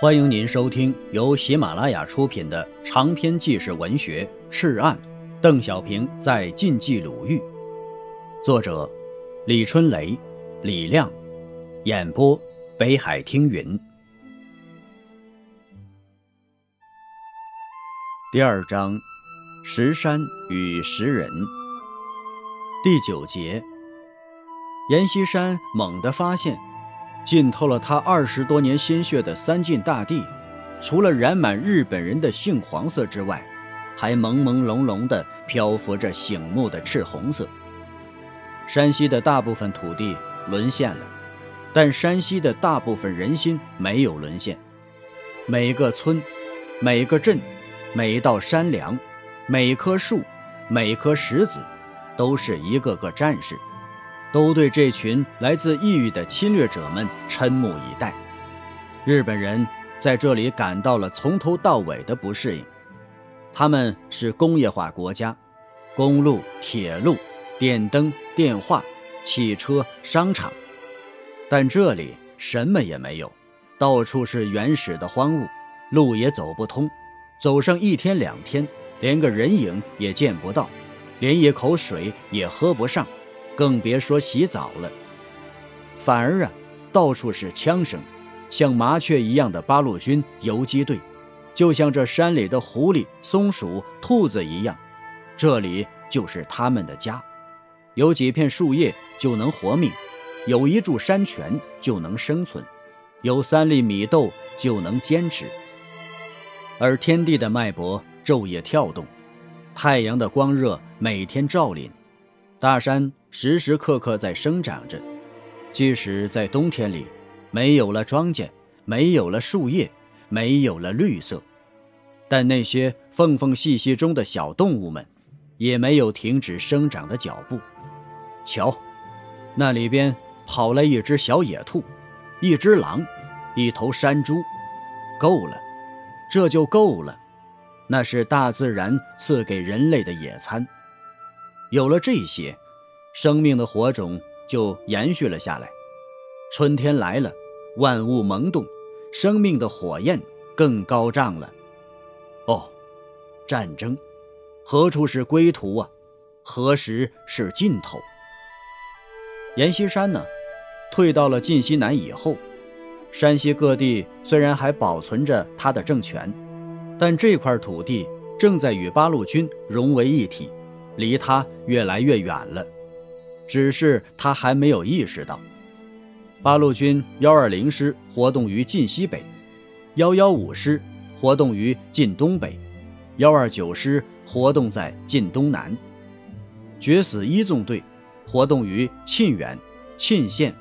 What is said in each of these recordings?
欢迎您收听由喜马拉雅出品的长篇纪实文学《赤案》，邓小平在晋冀鲁豫，作者李春雷、李亮，演播北海听云。第二章：石山与石人。第九节：阎锡山猛地发现。浸透了他二十多年心血的三晋大地，除了染满日本人的杏黄色之外，还朦朦胧胧地漂浮着醒目的赤红色。山西的大部分土地沦陷了，但山西的大部分人心没有沦陷。每个村、每个镇、每道山梁、每棵树、每颗石子，都是一个个战士。都对这群来自异域的侵略者们瞠目以待。日本人在这里感到了从头到尾的不适应。他们是工业化国家，公路、铁路、电灯、电话、汽车、商场，但这里什么也没有，到处是原始的荒芜，路也走不通，走上一天两天，连个人影也见不到，连一口水也喝不上。更别说洗澡了。反而啊，到处是枪声，像麻雀一样的八路军游击队，就像这山里的狐狸、松鼠、兔子一样，这里就是他们的家。有几片树叶就能活命，有一柱山泉就能生存，有三粒米豆就能坚持。而天地的脉搏昼夜跳动，太阳的光热每天照临，大山。时时刻刻在生长着，即使在冬天里，没有了庄稼，没有了树叶，没有了绿色，但那些缝缝隙隙中的小动物们，也没有停止生长的脚步。瞧，那里边跑来一只小野兔，一只狼，一头山猪，够了，这就够了。那是大自然赐给人类的野餐。有了这些。生命的火种就延续了下来，春天来了，万物萌动，生命的火焰更高涨了。哦，战争，何处是归途啊？何时是尽头？阎锡山呢？退到了晋西南以后，山西各地虽然还保存着他的政权，但这块土地正在与八路军融为一体，离他越来越远了。只是他还没有意识到，八路军幺二零师活动于晋西北，幺幺五师活动于晋东北，幺二九师活动在晋东南，决死一纵队活动于沁源、沁县、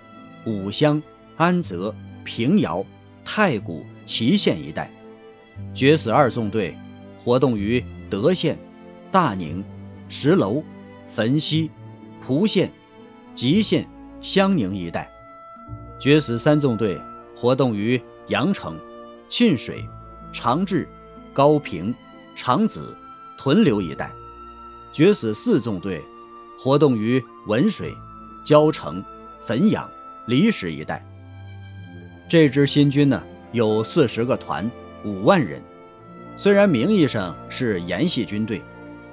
武乡、安泽、平遥、太谷、祁县一带，决死二纵队活动于德县、大宁、石楼、汾西。蒲县、吉县、襄宁一带，决死三纵队活动于阳城、沁水、长治、高平、长子、屯留一带；决死四纵队活动于文水、交城、汾阳、离石一带。这支新军呢，有四十个团，五万人。虽然名义上是阎系军队。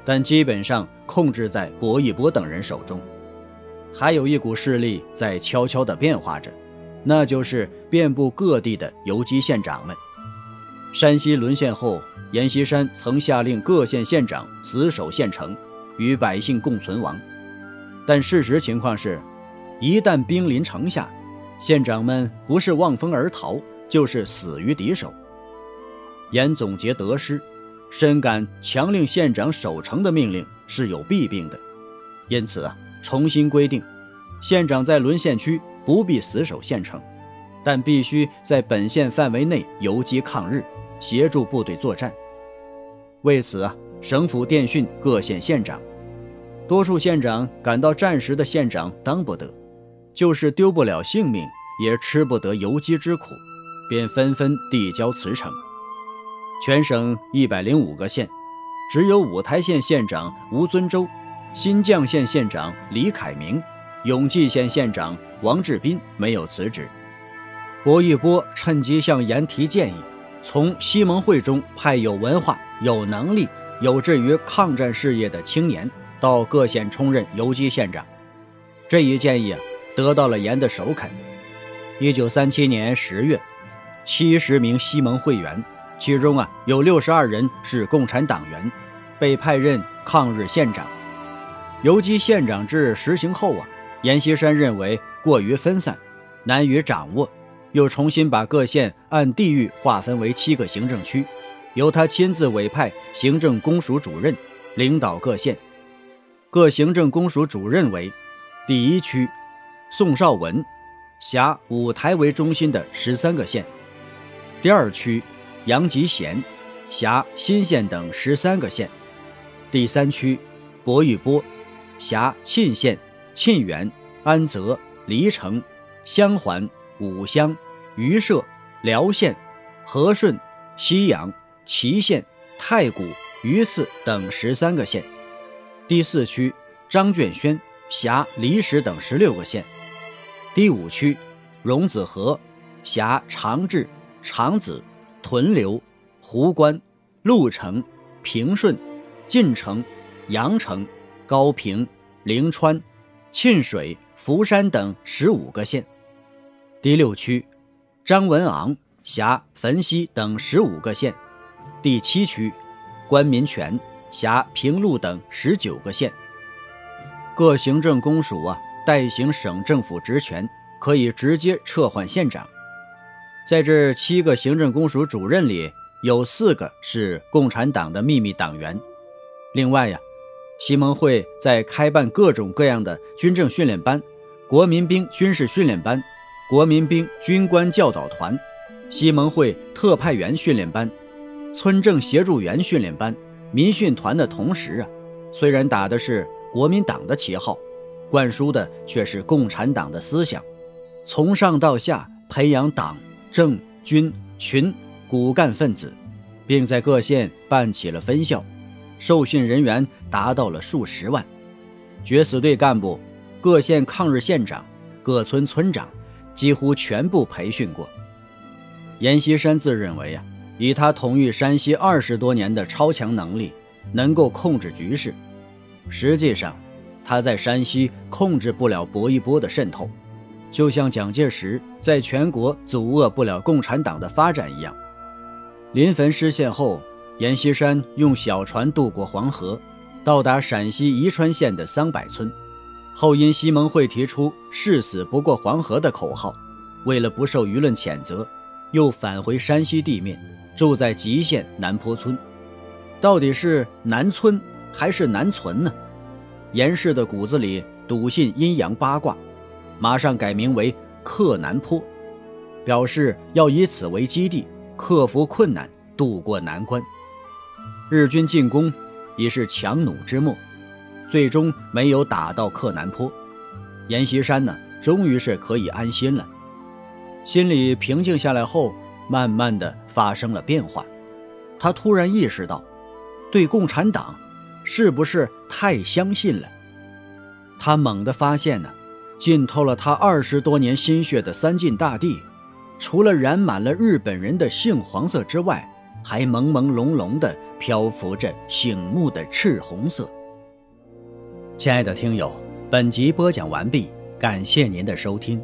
但基本上控制在薄一波等人手中，还有一股势力在悄悄地变化着，那就是遍布各地的游击县长们。山西沦陷后，阎锡山曾下令各县县长死守县城，与百姓共存亡。但事实情况是，一旦兵临城下，县长们不是望风而逃，就是死于敌手。严总结得失。深感强令县长守城的命令是有弊病的，因此啊，重新规定，县长在沦陷区不必死守县城，但必须在本县范围内游击抗日，协助部队作战。为此啊，省府电讯各县县长，多数县长感到战时的县长当不得，就是丢不了性命，也吃不得游击之苦，便纷纷递交辞呈。全省一百零五个县，只有五台县县长吴尊周、新绛县县长李凯明、永济县县长王志斌没有辞职。薄一波趁机向阎提建议，从西盟会中派有文化、有能力、有志于抗战事业的青年到各县充任游击县长。这一建议啊，得到了严的首肯。一九三七年十月，七十名西盟会员，其中啊有六十二人是共产党员，被派任抗日县长。游击县长制实行后啊，阎锡山认为过于分散，难于掌握，又重新把各县按地域划分为七个行政区，由他亲自委派行政公署主任领导各县。各行政公署主任为：第一区，宋绍文。辖五台为中心的十三个县，第二区杨吉贤，辖新县等十三个县，第三区薄玉波，辖沁县、沁源、安泽、黎城、襄垣、武乡、榆社、辽县、和顺、西阳、祁县、太谷、榆次等十三个县，第四区张卷轩，辖离石等十六个县。第五区，荣子河，辖长治、长子、屯留、湖关、鹿城、平顺、晋城、阳城、高平、灵川、沁水、福山等十五个县。第六区，张文昂，辖汾西等十五个县。第七区，关民权，辖平陆等十九个县。各行政公署啊。代行省政府职权，可以直接撤换县长。在这七个行政公署主任里，有四个是共产党的秘密党员。另外呀，西盟会在开办各种各样的军政训练班、国民兵军事训练班、国民兵军官教导团、西盟会特派员训练班、村政协助员训练班、民训团的同时啊，虽然打的是国民党的旗号。灌输的却是共产党的思想，从上到下培养党政军群骨干分子，并在各县办起了分校，受训人员达到了数十万。决死队干部、各县抗日县长、各村村长几乎全部培训过。阎锡山自认为啊，以他统御山西二十多年的超强能力，能够控制局势。实际上，他在山西控制不了薄一波的渗透，就像蒋介石在全国阻遏不了共产党的发展一样。临汾失陷后，阎锡山用小船渡过黄河，到达陕西宜川县的桑柏村。后因西盟会提出“誓死不过黄河”的口号，为了不受舆论谴责，又返回山西地面，住在吉县南坡村。到底是南村还是南存呢？严氏的骨子里笃信阴阳八卦，马上改名为克南坡，表示要以此为基地，克服困难，渡过难关。日军进攻已是强弩之末，最终没有打到克南坡，阎锡山呢，终于是可以安心了。心里平静下来后，慢慢的发生了变化，他突然意识到，对共产党。是不是太相信了？他猛地发现呢，浸透了他二十多年心血的三晋大地，除了染满了日本人的杏黄色之外，还朦朦胧胧地漂浮着醒目的赤红色。亲爱的听友，本集播讲完毕，感谢您的收听。